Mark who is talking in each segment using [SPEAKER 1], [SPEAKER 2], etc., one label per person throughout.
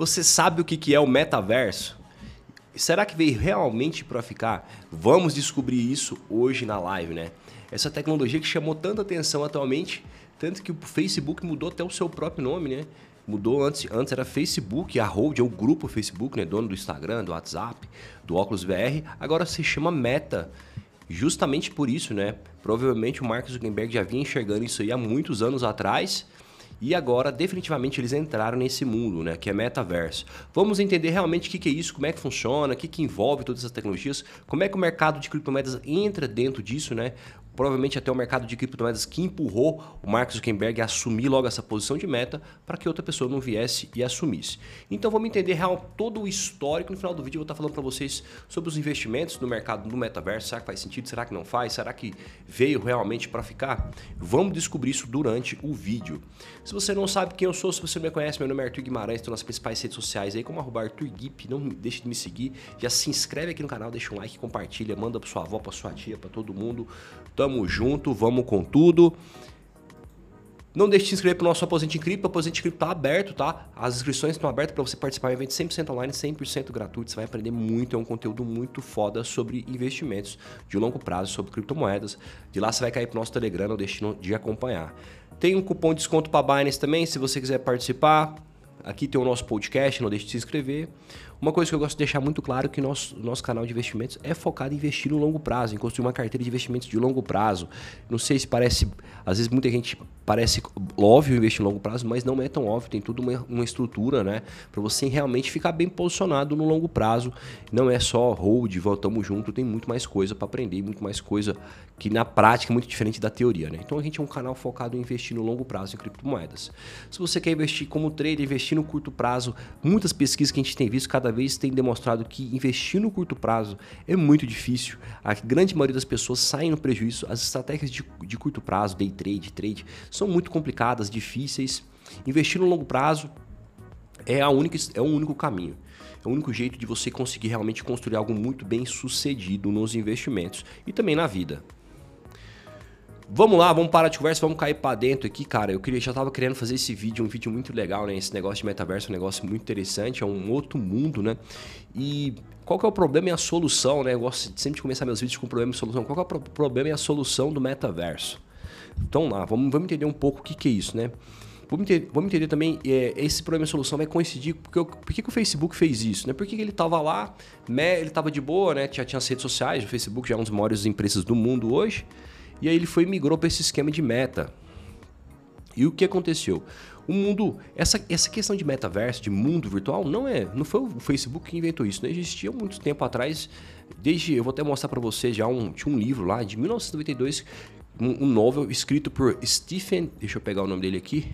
[SPEAKER 1] Você sabe o que é o metaverso? Será que veio realmente para ficar? Vamos descobrir isso hoje na live, né? Essa tecnologia que chamou tanta atenção atualmente, tanto que o Facebook mudou até o seu próprio nome, né? Mudou antes, antes era Facebook, a Hold é o grupo Facebook, né? Dono do Instagram, do WhatsApp, do Oculus VR. Agora se chama Meta. Justamente por isso, né? Provavelmente o Mark Zuckerberg já vinha enxergando isso aí há muitos anos atrás e agora, definitivamente, eles entraram nesse mundo, né? Que é metaverso. Vamos entender realmente o que, que é isso, como é que funciona, o que, que envolve todas essas tecnologias, como é que o mercado de criptomoedas entra dentro disso, né? Provavelmente até o mercado de criptomoedas que empurrou o Mark Zuckerberg a assumir logo essa posição de meta para que outra pessoa não viesse e assumisse. Então vamos entender real todo o histórico. No final do vídeo eu vou estar falando para vocês sobre os investimentos no mercado do metaverso. Será que faz sentido? Será que não faz? Será que veio realmente para ficar? Vamos descobrir isso durante o vídeo. Se você não sabe quem eu sou, se você não me conhece, meu nome é Arthur Guimarães, estou nas principais redes sociais aí, como arroba Arthur Guip, não deixe de me seguir, já se inscreve aqui no canal, deixa um like, compartilha, manda para sua avó, para sua tia, para todo mundo. Tamo junto, vamos com tudo. Não deixe de se inscrever para o nosso Aposente em Cripto. O Aposente em Cripto está aberto, tá? As inscrições estão abertas para você participar um evento 100% online, 100% gratuito. Você vai aprender muito, é um conteúdo muito foda sobre investimentos de longo prazo, sobre criptomoedas. De lá você vai cair para o nosso Telegram, não deixe de acompanhar. Tem um cupom de desconto para Binance também, se você quiser participar. Aqui tem o nosso podcast, não deixe de se inscrever. Uma coisa que eu gosto de deixar muito claro é que nosso, nosso canal de investimentos é focado em investir no longo prazo, em construir uma carteira de investimentos de longo prazo. Não sei se parece, às vezes muita gente parece óbvio investir no longo prazo, mas não é tão óbvio, tem tudo uma, uma estrutura, né, para você realmente ficar bem posicionado no longo prazo. Não é só hold, voltamos junto, tem muito mais coisa para aprender, muito mais coisa que na prática é muito diferente da teoria, né? Então a gente é um canal focado em investir no longo prazo em criptomoedas. Se você quer investir como trader, investir no curto prazo, muitas pesquisas que a gente tem visto cada cada vez tem demonstrado que investir no curto prazo é muito difícil. A grande maioria das pessoas saem no prejuízo. As estratégias de, de curto prazo, day trade, trade, são muito complicadas, difíceis. Investir no longo prazo é, a única, é o único caminho. É o único jeito de você conseguir realmente construir algo muito bem sucedido nos investimentos e também na vida. Vamos lá, vamos parar de conversa, vamos cair para dentro aqui, cara. Eu queria, já tava querendo fazer esse vídeo, um vídeo muito legal, né? Esse negócio de metaverso é um negócio muito interessante, é um outro mundo, né? E qual que é o problema e a solução, né? Eu gosto sempre de começar meus vídeos com problema e solução. Qual que é o problema e a solução do metaverso? Então lá, vamos, vamos entender um pouco o que, que é isso, né? Vamos entender, vamos entender também, é, esse problema e solução vai coincidir, porque, por que, que o Facebook fez isso, né? Por que, que ele estava lá, né? ele estava de boa, né? Já tinha as redes sociais, o Facebook já é uma das maiores empresas do mundo hoje, e aí ele foi e migrou para esse esquema de meta. E o que aconteceu? O mundo, essa, essa questão de metaverso, de mundo virtual, não é, não foi o Facebook que inventou isso, não existia muito tempo atrás. Desde, eu vou até mostrar para você já um, tinha um livro lá de 1992, um, um novel escrito por Stephen, deixa eu pegar o nome dele aqui.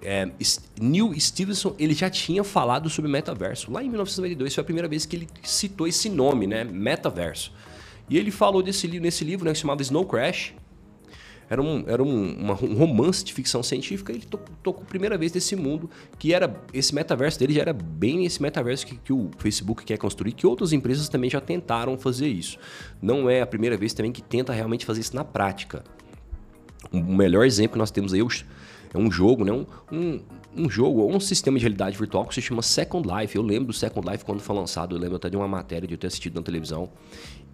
[SPEAKER 1] É, Neil Stevenson, ele já tinha falado sobre metaverso. Lá em 1992 foi a primeira vez que ele citou esse nome, né, metaverso. E ele falou desse nesse livro, né, se chamava Snow Crash. Era, um, era um, uma, um romance de ficção científica. Ele tocou, a primeira vez desse mundo, que era esse metaverso dele já era bem esse metaverso que, que o Facebook quer construir, que outras empresas também já tentaram fazer isso. Não é a primeira vez também que tenta realmente fazer isso na prática. O melhor exemplo que nós temos aí é um jogo, né? um, um jogo ou um sistema de realidade virtual que se chama Second Life. Eu lembro do Second Life quando foi lançado, eu lembro até de uma matéria de eu ter assistido na televisão.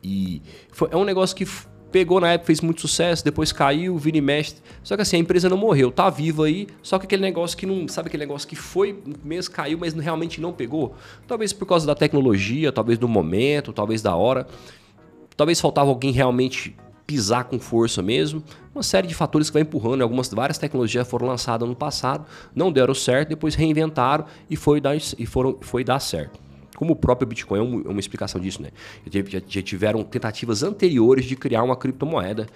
[SPEAKER 1] E foi, é um negócio que pegou na época, fez muito sucesso, depois caiu, vira e mexe. Só que assim, a empresa não morreu, tá viva aí, só que aquele negócio que não. Sabe aquele negócio que foi, mesmo caiu, mas realmente não pegou? Talvez por causa da tecnologia, talvez do momento, talvez da hora. Talvez faltava alguém realmente pisar com força mesmo. Uma série de fatores que vai empurrando. Algumas várias tecnologias foram lançadas no passado, não deram certo, depois reinventaram e foi dar, e foram, foi dar certo. Como o próprio Bitcoin é, é uma explicação disso, né? Já, já tiveram tentativas anteriores de criar uma criptomoeda.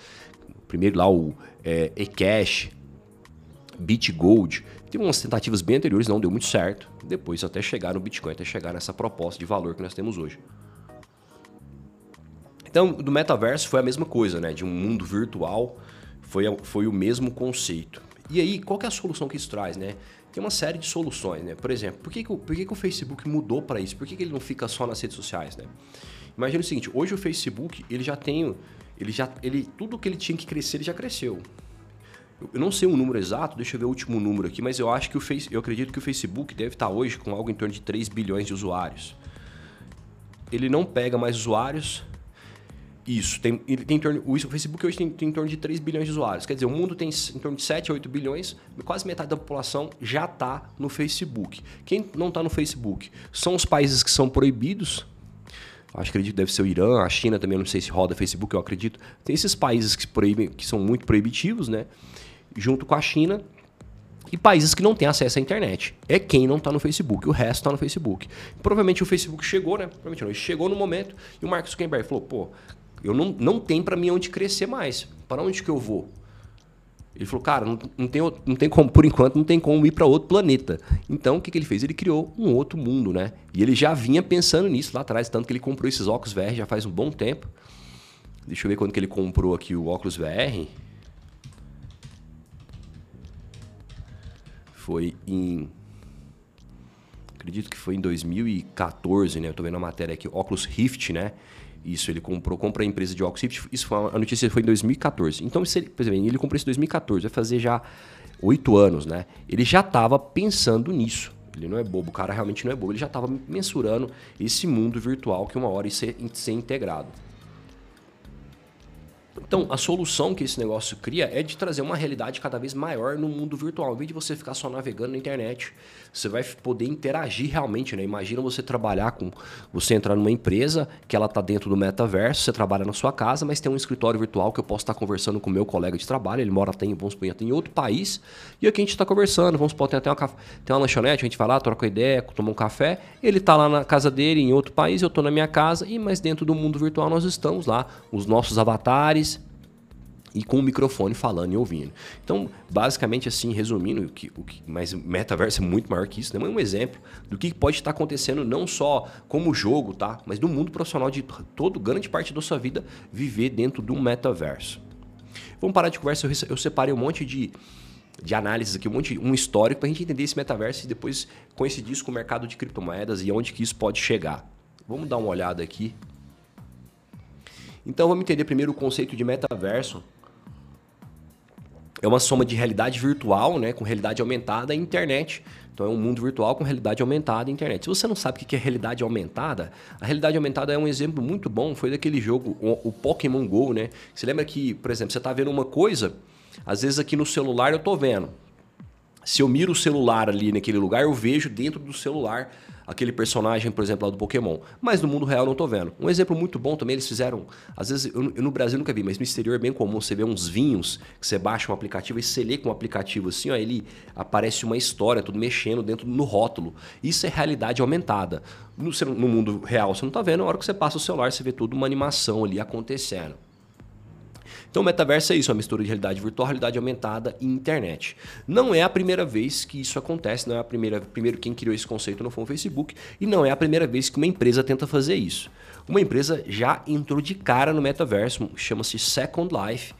[SPEAKER 1] Primeiro lá o é, eCash, BitGold. Teve umas tentativas bem anteriores, não deu muito certo. Depois até chegar no Bitcoin, até chegar nessa proposta de valor que nós temos hoje. Então, do metaverso foi a mesma coisa, né? De um mundo virtual, foi, foi o mesmo conceito. E aí, qual é a solução que isso traz, né? tem uma série de soluções, né? Por exemplo, por que, que, o, por que, que o Facebook mudou para isso? Por que, que ele não fica só nas redes sociais, né? Imagina o seguinte, hoje o Facebook, ele já tem, ele já, ele, tudo que ele tinha que crescer, ele já cresceu. eu não sei o número exato, deixa eu ver o último número aqui, mas eu acho que o Face, eu acredito que o Facebook deve estar hoje com algo em torno de 3 bilhões de usuários. Ele não pega mais usuários. Isso, tem, ele tem em torno, o Facebook hoje tem, tem, em torno de 3 bilhões de usuários. Quer dizer, o mundo tem em torno de 7 a 8 bilhões, quase metade da população já está no Facebook. Quem não está no Facebook são os países que são proibidos, Acho que acredito que deve ser o Irã, a China também, não sei se roda Facebook, eu acredito. Tem esses países que, proíbem, que são muito proibitivos, né? junto com a China e países que não têm acesso à internet. É quem não está no Facebook, o resto está no Facebook. Provavelmente o Facebook chegou, né? Provavelmente não, chegou no momento e o Mark Zuckerberg falou: pô, eu não, não tem para mim onde crescer mais. Para onde que eu vou? Ele falou, cara, não, não, tem, não tem como, por enquanto, não tem como ir para outro planeta. Então, o que, que ele fez? Ele criou um outro mundo, né? E ele já vinha pensando nisso lá atrás, tanto que ele comprou esses óculos VR já faz um bom tempo. Deixa eu ver quando que ele comprou aqui o óculos VR. Foi em. Acredito que foi em 2014, né? Eu tô vendo a matéria aqui, óculos Rift, né? Isso, ele comprou, compra a empresa de Rift. Isso foi a notícia foi em 2014. Então, se ele, por exemplo, ele comprou isso em 2014, vai fazer já oito anos, né? Ele já estava pensando nisso. Ele não é bobo, o cara realmente não é bobo. Ele já estava mensurando esse mundo virtual que uma hora ia ser, ser integrado. Então, a solução que esse negócio cria é de trazer uma realidade cada vez maior no mundo virtual. Ao invés de você ficar só navegando na internet, você vai poder interagir realmente, né? Imagina você trabalhar com. Você entrar numa empresa que ela está dentro do metaverso, você trabalha na sua casa, mas tem um escritório virtual que eu posso estar conversando com o meu colega de trabalho, ele mora tem, vamos supor, em outro país, e aqui a gente está conversando, vamos supor, tem até uma, tem uma lanchonete, a gente vai lá, troca ideia, toma um café, ele está lá na casa dele em outro país, eu estou na minha casa, e mas dentro do mundo virtual nós estamos lá, os nossos avatares e com o microfone falando e ouvindo. Então, basicamente assim, resumindo, o que, o que, mas metaverso é muito maior que isso, né? É um exemplo do que pode estar acontecendo não só como jogo, tá? Mas no mundo profissional de todo, grande parte da sua vida, viver dentro de um metaverso. Vamos parar de conversa, eu, eu separei um monte de, de análises aqui, um monte um histórico para a gente entender esse metaverso e depois coincidir isso com o mercado de criptomoedas e onde que isso pode chegar. Vamos dar uma olhada aqui. Então vamos entender primeiro o conceito de metaverso é uma soma de realidade virtual, né, com realidade aumentada e internet. Então é um mundo virtual com realidade aumentada e internet. Se você não sabe o que é realidade aumentada, a realidade aumentada é um exemplo muito bom, foi daquele jogo, o, Pokémon GO, né? Você lembra que, por exemplo, você está vendo uma coisa, às vezes aqui no celular eu estou vendo. Se eu miro o celular ali naquele lugar, eu vejo dentro do celular aquele personagem, por exemplo, lá do Pokémon. Mas no mundo real eu não tô vendo. Um exemplo muito bom também, eles fizeram. Às vezes, eu, eu no Brasil nunca vi, mas no exterior é bem comum você ver uns vinhos que você baixa um aplicativo e você lê com o um aplicativo assim, ó, ele aparece uma história, tudo mexendo dentro no rótulo. Isso é realidade aumentada. No, no mundo real você não tá vendo, na hora que você passa o celular, você vê toda uma animação ali acontecendo. Então, o metaverso é isso, uma mistura de realidade virtual, realidade aumentada e internet. Não é a primeira vez que isso acontece, não é a primeira. Primeiro, quem criou esse conceito não foi o Facebook, e não é a primeira vez que uma empresa tenta fazer isso. Uma empresa já entrou de cara no metaverso, chama-se Second Life.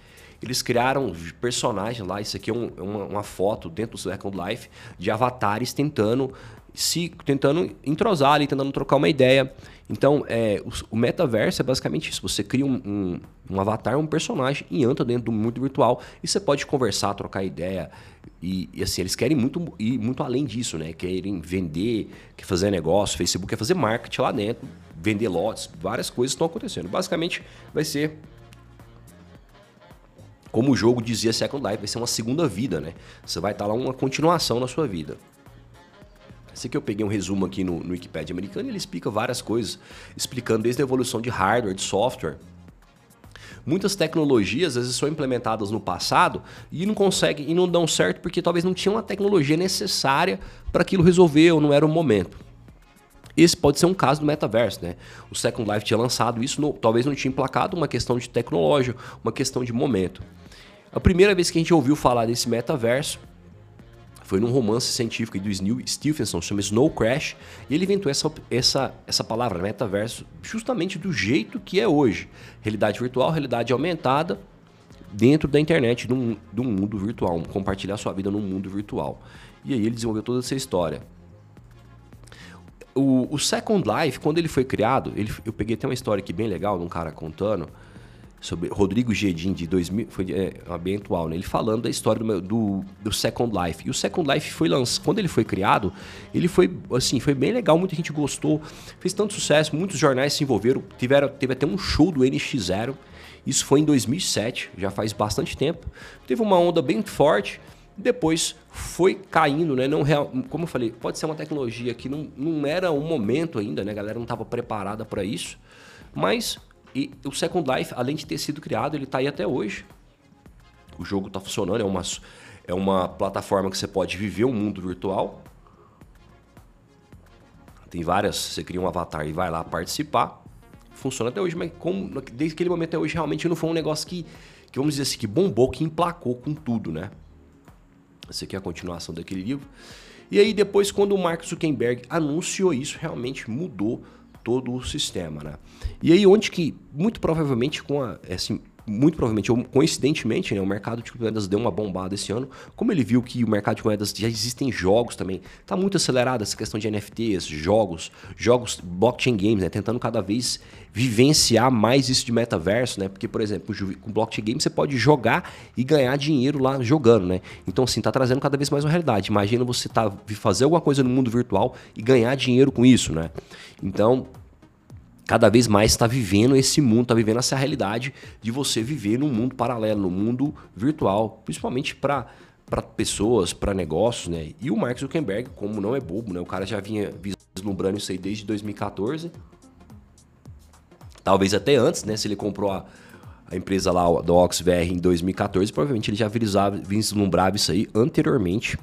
[SPEAKER 1] Eles criaram personagens lá, isso aqui é um, uma, uma, foto dentro do Second Life de avatares tentando se tentando entrosar ali, tentando trocar uma ideia. Então, é, o, o metaverso é basicamente isso. Você cria um, um, um, avatar, um personagem e entra dentro do mundo virtual e você pode conversar, trocar ideia. E, e, assim, eles querem muito ir muito além disso, né? Querem vender, quer fazer negócio, Facebook quer fazer marketing lá dentro, vender lotes, várias coisas estão acontecendo. Basicamente, vai ser como o jogo dizia Second Life, vai ser uma segunda vida, né? Você vai estar lá uma continuação na sua vida. Esse aqui eu peguei um resumo aqui no, no Wikipedia americano e ele explica várias coisas, explicando desde a evolução de hardware, de software. Muitas tecnologias às vezes são implementadas no passado e não conseguem e não dão certo porque talvez não tinham a tecnologia necessária para aquilo resolver ou não era o momento. Esse pode ser um caso do metaverso, né? O Second Life tinha lançado isso, no, talvez não tinha emplacado uma questão de tecnologia, uma questão de momento. A primeira vez que a gente ouviu falar desse metaverso foi num romance científico do Neil Stephenson, chama Snow Crash, e ele inventou essa, essa, essa palavra, metaverso, justamente do jeito que é hoje. Realidade virtual, realidade aumentada, dentro da internet, de um mundo virtual, compartilhar sua vida num mundo virtual. E aí ele desenvolveu toda essa história. O, o Second Life, quando ele foi criado, ele, eu peguei até uma história aqui bem legal de um cara contando sobre Rodrigo Gedin de 2000, foi é, atual, né? Ele falando da história do, do, do, Second Life. E o Second Life foi lançado, quando ele foi criado, ele foi assim, foi bem legal, muita gente gostou, fez tanto sucesso, muitos jornais se envolveram, tiveram, teve até um show do NX0. Isso foi em 2007, já faz bastante tempo. Teve uma onda bem forte, depois foi caindo, né? Não real, como eu falei, pode ser uma tecnologia que não, não era o momento ainda, né? A galera não estava preparada para isso, mas e o Second Life, além de ter sido criado, ele está aí até hoje. O jogo está funcionando, é uma, é uma plataforma que você pode viver um mundo virtual. Tem várias, você cria um avatar e vai lá participar. Funciona até hoje, mas como, desde aquele momento até hoje realmente não foi um negócio que, que, vamos dizer assim, que bombou, que emplacou com tudo, né? Essa aqui é a continuação daquele livro. E aí depois, quando o Mark Zuckerberg anunciou isso, realmente mudou todo o sistema, né? E aí onde que, muito provavelmente com a, é assim, muito provavelmente, ou coincidentemente, né, o mercado de criptomoedas deu uma bombada esse ano. Como ele viu que o mercado de moedas já existem jogos também, está muito acelerado essa questão de NFTs, jogos, jogos blockchain games, né, tentando cada vez vivenciar mais isso de metaverso, né? Porque, por exemplo, com blockchain games você pode jogar e ganhar dinheiro lá jogando, né? Então, assim, tá trazendo cada vez mais uma realidade. Imagina você tá fazer alguma coisa no mundo virtual e ganhar dinheiro com isso, né? Então, cada vez mais está vivendo esse mundo, está vivendo essa realidade de você viver num mundo paralelo, num mundo virtual, principalmente para para pessoas, para negócios, né? E o Mark Zuckerberg, como não é bobo, né? O cara já vinha vislumbrando isso aí desde 2014. Talvez até antes, né? Se ele comprou a, a empresa lá do OxVR em 2014, provavelmente ele já vislumbrava isso aí anteriormente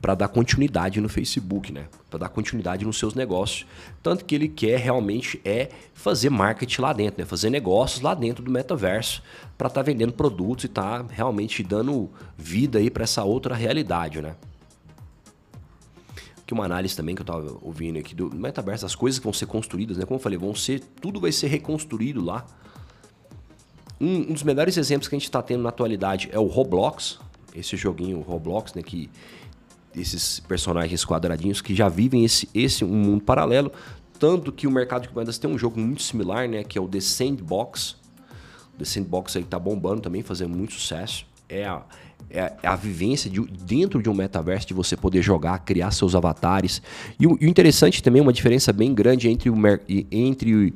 [SPEAKER 1] para dar continuidade no Facebook, né? Para dar continuidade nos seus negócios. Tanto que ele quer realmente é fazer marketing lá dentro, né? Fazer negócios lá dentro do metaverso para estar tá vendendo produtos e estar tá realmente dando vida aí para essa outra realidade, né? Que uma análise também que eu estava ouvindo aqui do metaverso, as coisas que vão ser construídas, né? Como eu falei, vão ser tudo vai ser reconstruído lá. Um, um dos melhores exemplos que a gente está tendo na atualidade é o Roblox, esse joguinho Roblox, né? Que esses personagens quadradinhos que já vivem esse, esse um mundo paralelo. Tanto que o mercado de moedas tem um jogo muito similar, né? Que é o The Sandbox. O The Sandbox aí tá bombando também, fazendo muito sucesso. É a, é a é vivência de, dentro de um metaverso de você poder jogar, criar seus avatares. E o, e o interessante também, uma diferença bem grande entre o, entre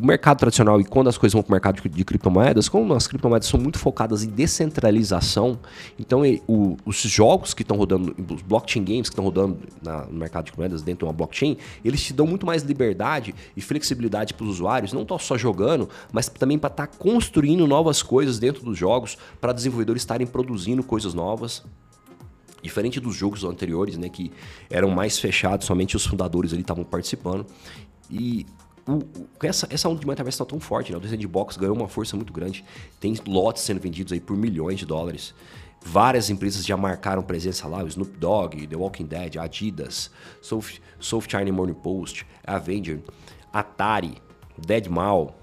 [SPEAKER 1] mercado tradicional e quando as coisas vão para o mercado de, de, criptomoedas, como as criptomoedas são muito focadas em descentralização, então o, os jogos que estão rodando, os blockchain games que estão rodando na, no mercado de criptomoedas dentro de uma blockchain, eles te dão muito mais liberdade e flexibilidade para os usuários, não só jogando, mas também para estar tá construindo novas coisas dentro dos jogos, para desenvolvedores estarem produzindo coisas novas. Diferente dos jogos anteriores, né, que eram mais fechados, somente os fundadores ali estavam participando. E o, essa, essa onda de metaverso está tão forte, né? O Sandbox ganhou uma força muito grande. Tem lotes sendo vendidos aí por milhões de dólares. Várias empresas já marcaram presença lá, o Snoop Dogg, The Walking Dead, Adidas, South, South China Morning Post, Avenger, Atari, Deadmau,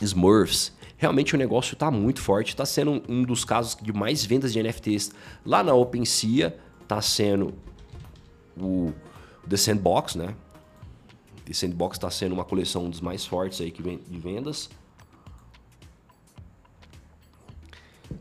[SPEAKER 1] Smurfs. Realmente o negócio está muito forte, está sendo um, um, dos casos de mais vendas de NFTs. Lá na OpenSea está sendo o The Sandbox, né? E Sandbox está sendo uma coleção dos mais fortes aí que vem de vendas.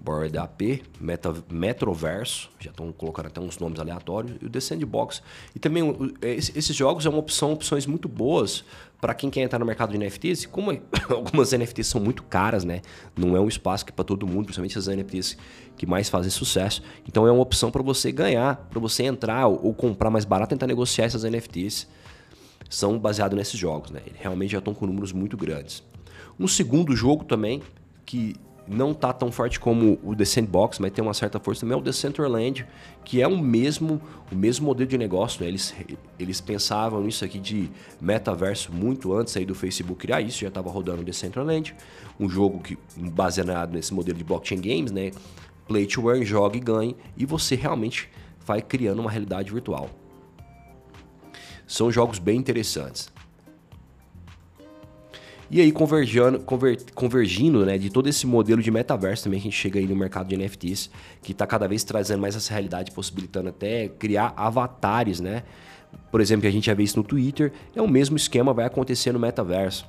[SPEAKER 1] Board AP, Meta, Metroverso, já estão colocando até uns nomes aleatórios, e o The Sandbox. E também esses jogos é uma opção, opções muito boas para quem quer entrar no mercado de NFTs. Como algumas NFTs são muito caras, né? Não é um espaço que para todo mundo, principalmente as NFTs que mais fazem sucesso. Então é uma opção para você ganhar, para você entrar ou, ou comprar mais barato, tentar negociar essas NFTs são baseados nesses jogos. Né? Realmente já estão com números muito grandes. Um segundo jogo também, que não está tão forte como o The Sandbox, mas tem uma certa força também, é o The Centerland, que é o mesmo, o mesmo modelo de negócio. Né? Eles, eles pensavam nisso aqui de metaverso muito antes aí do Facebook criar isso, já estava rodando o The Centerland, um jogo que baseado nesse modelo de blockchain games, né? Play to earn, joga e ganhe, e você realmente vai criando uma realidade virtual. São jogos bem interessantes. E aí, convergindo, conver, convergindo né, de todo esse modelo de metaverso também, a gente chega aí no mercado de NFTs, que está cada vez trazendo mais essa realidade, possibilitando até criar avatares, né? Por exemplo, que a gente já vê isso no Twitter, é o mesmo esquema vai acontecer no metaverso.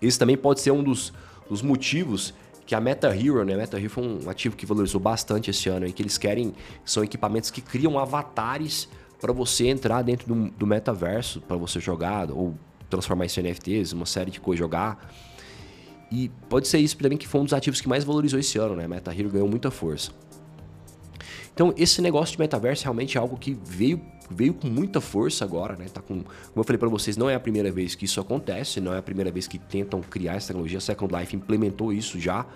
[SPEAKER 1] Esse também pode ser um dos, dos motivos que a Meta Hero, né? Meta Hero foi um ativo que valorizou bastante esse ano, e que eles querem são equipamentos que criam avatares para você entrar dentro do, do metaverso, para você jogar ou transformar isso em NFTs, uma série de coisas, jogar. E pode ser isso também que foi um dos ativos que mais valorizou esse ano, né? Meta Hero ganhou muita força. Então, esse negócio de metaverso realmente é algo que veio, veio com muita força agora, né? Tá com, como eu falei para vocês, não é a primeira vez que isso acontece, não é a primeira vez que tentam criar essa tecnologia. Second Life implementou isso já,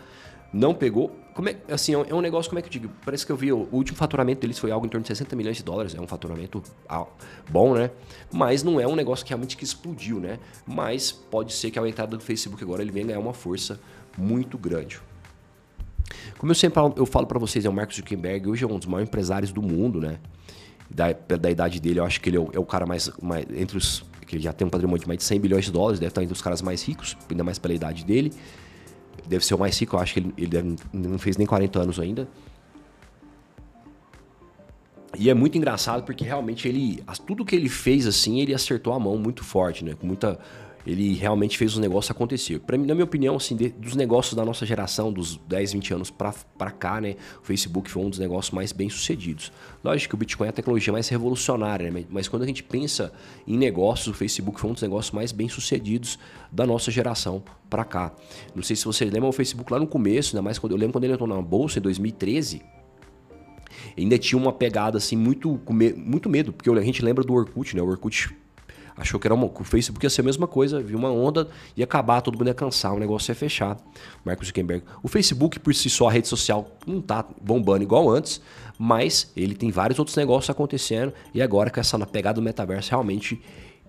[SPEAKER 1] não pegou. Como é, assim, é um negócio, como é que eu digo? Parece que eu vi, o último faturamento deles foi algo em torno de 60 milhões de dólares. É um faturamento bom, né? Mas não é um negócio que realmente que explodiu, né? Mas pode ser que a entrada do Facebook agora ele venha ganhar uma força muito grande. Como eu sempre falo, eu falo para vocês, é o Marcos Zuckerberg, hoje é um dos maiores empresários do mundo, né? Da, da idade dele, eu acho que ele é o, é o cara mais, mais, entre os que já tem um patrimônio de mais de 100 bilhões de dólares, deve estar entre os caras mais ricos, ainda mais pela idade dele. Deve ser o mais rico, eu acho que ele, ele deve, não fez nem 40 anos ainda. E é muito engraçado porque realmente ele. Tudo que ele fez assim, ele acertou a mão muito forte, né? Com muita ele realmente fez os negócios acontecer. Para mim, na minha opinião, assim, de, dos negócios da nossa geração, dos 10, 20 anos para cá, né, o Facebook foi um dos negócios mais bem sucedidos. Lógico que o Bitcoin é a tecnologia mais revolucionária, né, mas quando a gente pensa em negócios, o Facebook foi um dos negócios mais bem sucedidos da nossa geração para cá. Não sei se vocês lembram o Facebook lá no começo, né, mas quando eu lembro quando ele entrou na bolsa em 2013, ainda tinha uma pegada assim muito muito medo, porque a gente lembra do Orkut, né? O Orkut achou que era uma, o Facebook ia ser a mesma coisa, viu uma onda, ia acabar, todo mundo ia cansar, o negócio ia fechar. Marcos Zuckerberg. O Facebook, por si só, a rede social não tá bombando igual antes, mas ele tem vários outros negócios acontecendo e agora com essa pegada do metaverso, realmente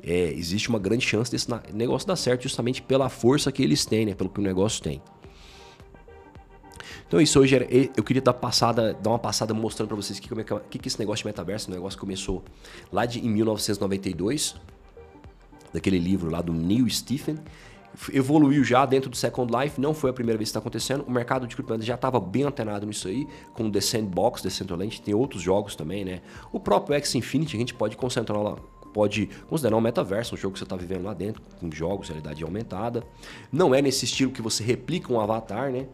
[SPEAKER 1] é, existe uma grande chance desse negócio dar certo justamente pela força que eles têm, né, pelo que o negócio tem. Então isso hoje era, eu queria dar passada, dar uma passada mostrando para vocês o que, que, que, esse negócio de metaverso, o negócio começou lá de, em 1992, daquele livro lá do Neil Stephen. Evoluiu já dentro do Second Life, não foi a primeira vez que está acontecendo. O mercado de criptomoedas já estava bem antenado nisso aí, com o The Sandbox, Decentraland, tem outros jogos também, né? O próprio X Infinity a gente pode concentrar lá, pode considerar um metaverso, um jogo que você está vivendo lá dentro, com jogos, realidade aumentada. Não é nesse estilo que você replica um avatar, né?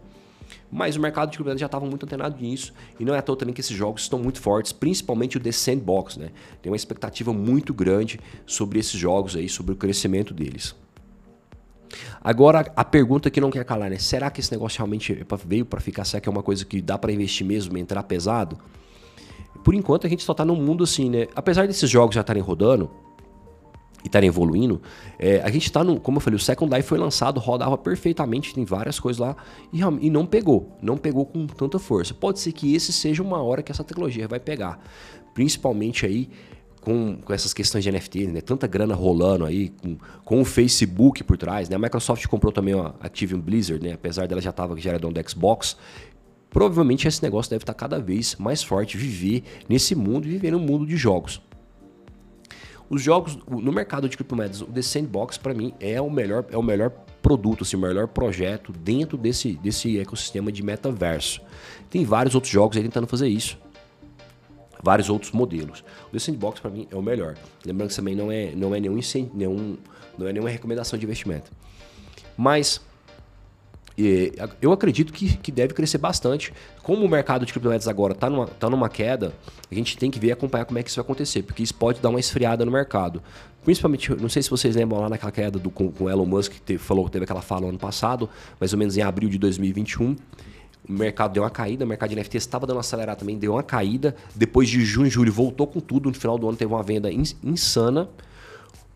[SPEAKER 1] Mas o mercado de criptomoedas já estava muito antenado nisso. E não é à toa também que esses jogos estão muito fortes, principalmente o The Sandbox, né? Tem uma expectativa muito grande sobre esses jogos aí, sobre o crescimento deles. Agora, a pergunta que não quer calar, né? Será que esse negócio realmente é veio para ficar? Será que é uma coisa que dá para investir mesmo, entrar pesado? Por enquanto, a gente só está num mundo assim, né? Apesar desses jogos já estarem rodando, e estarem evoluindo, é, a gente está no, como eu falei, o Second Life foi lançado, rodava perfeitamente, tem várias coisas lá e, e, não pegou, não pegou com tanta força. Pode ser que esse seja uma hora que essa tecnologia vai pegar, principalmente aí com, com essas questões de NFT, né? Tanta grana rolando aí, com, com o Facebook por trás, né? A Microsoft comprou também a Activision Blizzard, né? Apesar dela já estava já era dono do Xbox, provavelmente esse negócio deve estar cada vez mais forte, viver nesse mundo, viver no mundo de jogos. Os jogos no mercado de criptomoedas, o The Sandbox para mim é o melhor é o melhor produto, assim, o melhor projeto dentro desse, desse ecossistema de metaverso. Tem vários outros jogos aí tentando fazer isso. Vários outros modelos. O The Sandbox para mim é o melhor. Lembrando que também não é não é nenhum, nenhum não é nenhuma recomendação de investimento. Mas eu acredito que, que deve crescer bastante. Como o mercado de criptomoedas agora está numa, tá numa queda, a gente tem que ver e acompanhar como é que isso vai acontecer, porque isso pode dar uma esfriada no mercado. Principalmente, não sei se vocês lembram lá naquela queda do, com, o Elon Musk, que teve, falou teve aquela fala ano passado, mais ou menos em abril de 2021. O mercado deu uma caída, o mercado de NFT estava dando uma acelerada também, deu uma caída. Depois de junho e julho voltou com tudo, no final do ano teve uma venda insana.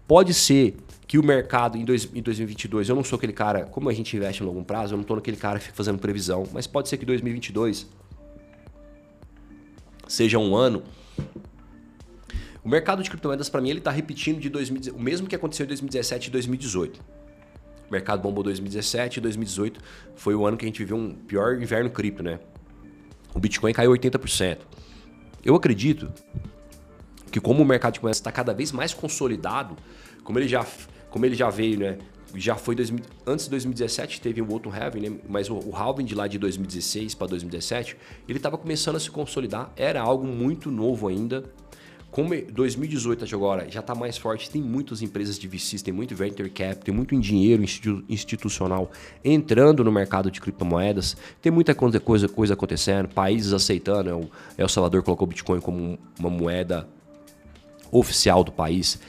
[SPEAKER 1] Pode ser que o mercado em, dois, em 2022, eu não sou aquele cara, como a gente investe no longo prazo, eu não estou naquele cara fazendo previsão, mas pode ser que 2022 seja um ano. O mercado de criptomoedas, para mim, ele está repetindo de 2000, o mesmo que aconteceu em 2017 e 2018. O mercado bombou 2017 e 2018 foi o ano que a gente viveu um pior inverno cripto, né? O Bitcoin caiu 80%. Eu acredito que como o mercado de criptomoedas está cada vez mais consolidado, como ele já como ele já veio, né? Já foi 2000, antes de 2017 teve o outro halving, né? Mas o, o halving de lá de 2016 para 2017, ele estava começando a se consolidar, era algo muito novo ainda. como 2018 agora já está mais forte, tem muitas empresas de VCs, tem muito venture cap, tem muito dinheiro institucional entrando no mercado de criptomoedas, tem muita coisa, coisa acontecendo, países aceitando, é o El Salvador colocou o Bitcoin como uma moeda oficial do país,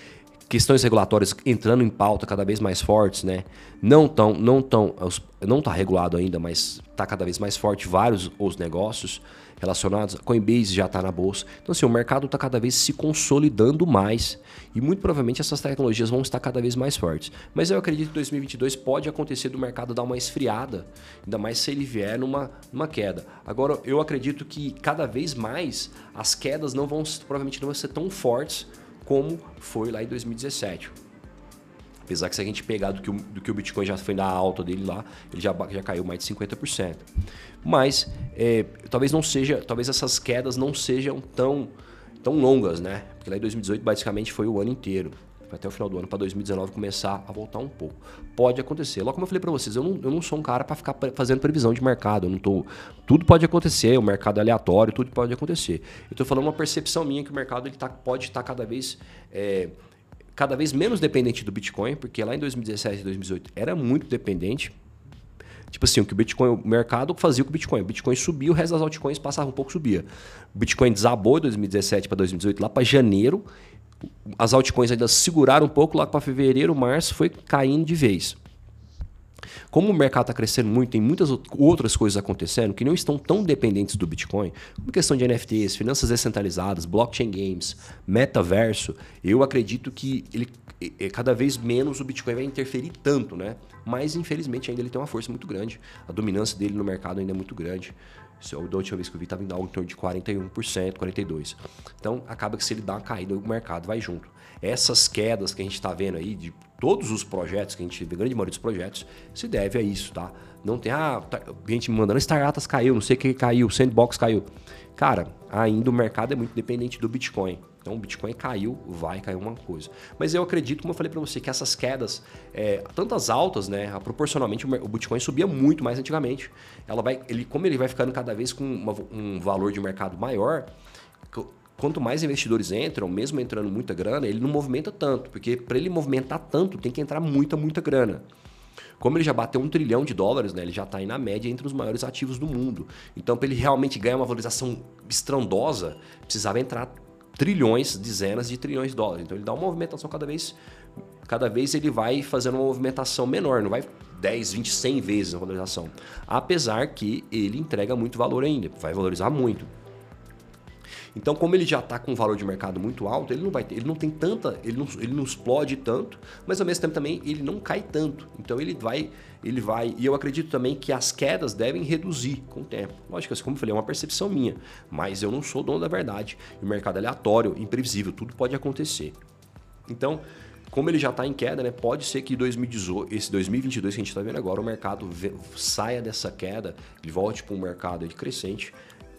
[SPEAKER 1] questões regulatórias entrando em pauta cada vez mais fortes, né? Não tão, não tão, não está regulado ainda, mas está cada vez mais forte vários os negócios relacionados. A Coinbase já está na bolsa. Então, assim, o mercado está cada vez se consolidando mais e muito provavelmente essas tecnologias vão estar cada vez mais fortes. Mas eu acredito que 2022 pode acontecer do mercado dar uma esfriada, ainda mais se ele vier numa, numa queda. Agora, eu acredito que cada vez mais as quedas não vão, provavelmente não vão ser tão fortes como foi lá em 2017. Apesar que se a gente pegar do que o, do que o Bitcoin já foi na alta dele lá, ele já, já caiu mais de 50%. Mas é, talvez não seja, talvez essas quedas não sejam tão, tão longas, né? Porque lá em 2018 basicamente foi o ano inteiro. Até o final do ano para 2019 começar a voltar um pouco. Pode acontecer. Logo como eu falei para vocês, eu não, eu não sou um cara para ficar fazendo previsão de mercado. Eu não tô, tudo pode acontecer, o mercado é aleatório, tudo pode acontecer. Eu estou falando uma percepção minha que o mercado ele tá, pode estar tá cada vez é, cada vez menos dependente do Bitcoin, porque lá em 2017 e 2018 era muito dependente. Tipo assim, o que o Bitcoin, o mercado fazia com o Bitcoin. O Bitcoin subia, o resto das altcoins passava um pouco, subia. O Bitcoin desabou de 2017 para 2018, lá para janeiro. As altcoins ainda seguraram um pouco, lá para fevereiro, março, foi caindo de vez. Como o mercado está crescendo muito, tem muitas outras coisas acontecendo que não estão tão dependentes do Bitcoin, como questão de NFTs, finanças descentralizadas, blockchain games, metaverso, eu acredito que ele cada vez menos o Bitcoin vai interferir tanto, né? Mas infelizmente ainda ele tem uma força muito grande, a dominância dele no mercado ainda é muito grande. Da última vez que eu vi, estava em algo em torno de 41%, 42%. Então, acaba que se ele dá uma caída, o mercado vai junto. Essas quedas que a gente está vendo aí, de todos os projetos que a gente vê, grande maioria dos projetos, se deve a isso, tá? Não tem, ah, tá, gente me mandando, Staratas caiu, não sei o que caiu, Sandbox caiu. Cara, ainda o mercado é muito dependente do Bitcoin. Então o Bitcoin caiu, vai cair uma coisa. Mas eu acredito, como eu falei para você, que essas quedas, é, tantas altas, né, proporcionalmente o Bitcoin subia muito mais antigamente. Ela vai, ele, como ele vai ficando cada vez com uma, um valor de mercado maior, quanto mais investidores entram, mesmo entrando muita grana, ele não movimenta tanto, porque para ele movimentar tanto tem que entrar muita, muita grana. Como ele já bateu um trilhão de dólares, né, ele já está aí na média entre os maiores ativos do mundo. Então, para ele realmente ganhar uma valorização estrondosa, precisava entrar trilhões, dezenas de trilhões de dólares. Então, ele dá uma movimentação cada vez, cada vez ele vai fazendo uma movimentação menor, não vai 10, 20, 100 vezes a valorização. Apesar que ele entrega muito valor ainda, vai valorizar muito. Então, como ele já está com um valor de mercado muito alto, ele não vai ter, ele não tem tanta, ele não, ele não explode tanto, mas ao mesmo tempo também ele não cai tanto. Então ele vai, ele vai, e eu acredito também que as quedas devem reduzir com o tempo. Lógico, assim, como eu falei, é uma percepção minha, mas eu não sou dono da verdade. O mercado é aleatório, imprevisível, tudo pode acontecer. Então, como ele já está em queda, né, pode ser que 2018, esse 2022 que a gente está vendo agora, o mercado saia dessa queda e volte para um mercado crescente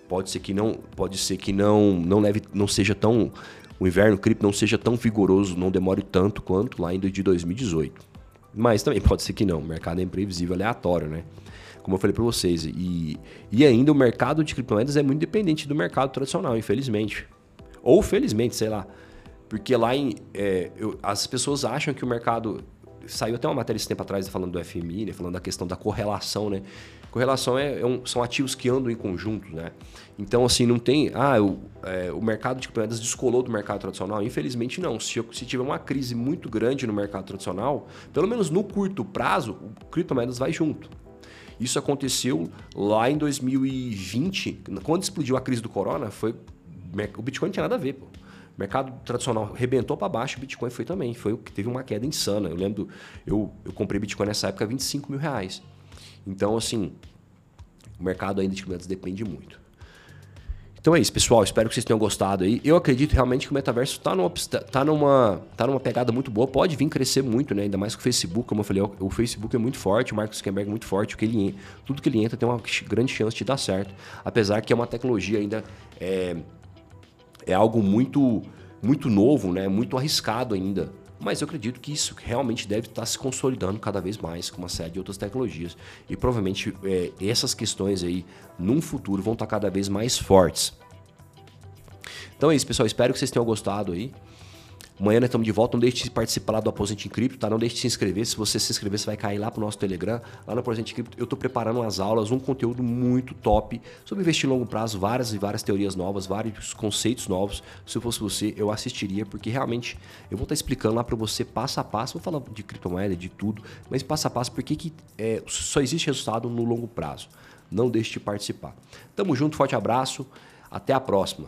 [SPEAKER 1] pode ser que não, pode ser que não, não leve, não seja tão o inverno cripto não seja tão vigoroso, não demore tanto quanto lá em de 2018. Mas também pode ser que não, o mercado é imprevisível, aleatório, né? Como eu falei para vocês, e, e ainda o mercado de criptomoedas é muito dependente do mercado tradicional, infelizmente. Ou felizmente, sei lá. Porque lá em. É, eu, as pessoas acham que o mercado. Saiu até uma matéria esse tempo atrás falando do FMI, né, falando da questão da correlação, né? Correlação é, é um, são ativos que andam em conjunto, né? Então, assim, não tem. Ah, o, é, o mercado de criptomoedas descolou do mercado tradicional? Infelizmente, não. Se, se tiver uma crise muito grande no mercado tradicional, pelo menos no curto prazo, o criptomoedas vai junto. Isso aconteceu lá em 2020, quando explodiu a crise do corona, foi o Bitcoin não tinha nada a ver, pô. O mercado tradicional rebentou para baixo, o Bitcoin foi também. Foi o que teve uma queda insana. Eu lembro, eu, eu comprei Bitcoin nessa época a 25 mil reais. Então, assim, o mercado ainda de criptomoedas depende muito. Então é isso, pessoal. Espero que vocês tenham gostado aí. Eu acredito realmente que o metaverso está numa, tá numa, tá numa pegada muito boa. Pode vir crescer muito, né? Ainda mais que o Facebook, como eu falei, o Facebook é muito forte, o Mark Zuckerberg é muito forte. O que ele, tudo que ele entra tem uma grande chance de dar certo. Apesar que é uma tecnologia ainda. É, é algo muito, muito novo, né? Muito arriscado ainda. Mas eu acredito que isso realmente deve estar se consolidando cada vez mais com uma série de outras tecnologias. E provavelmente é, essas questões aí, num futuro, vão estar cada vez mais fortes. Então é isso, pessoal. Espero que vocês tenham gostado aí. Amanhã nós estamos de volta. Não deixe de participar lá do Aposente em Cripto, tá? Não deixe de se inscrever. Se você se inscrever, você vai cair lá pro nosso Telegram. Lá no Aposente em Cripto, eu estou preparando umas aulas, um conteúdo muito top sobre investir em longo prazo, várias e várias teorias novas, vários conceitos novos. Se eu fosse você, eu assistiria, porque realmente eu vou estar explicando lá para você passo a passo. Vou falar de criptomoeda, de tudo, mas passo a passo, porque que, é, só existe resultado no longo prazo. Não deixe de participar. Tamo junto, forte abraço. Até a próxima.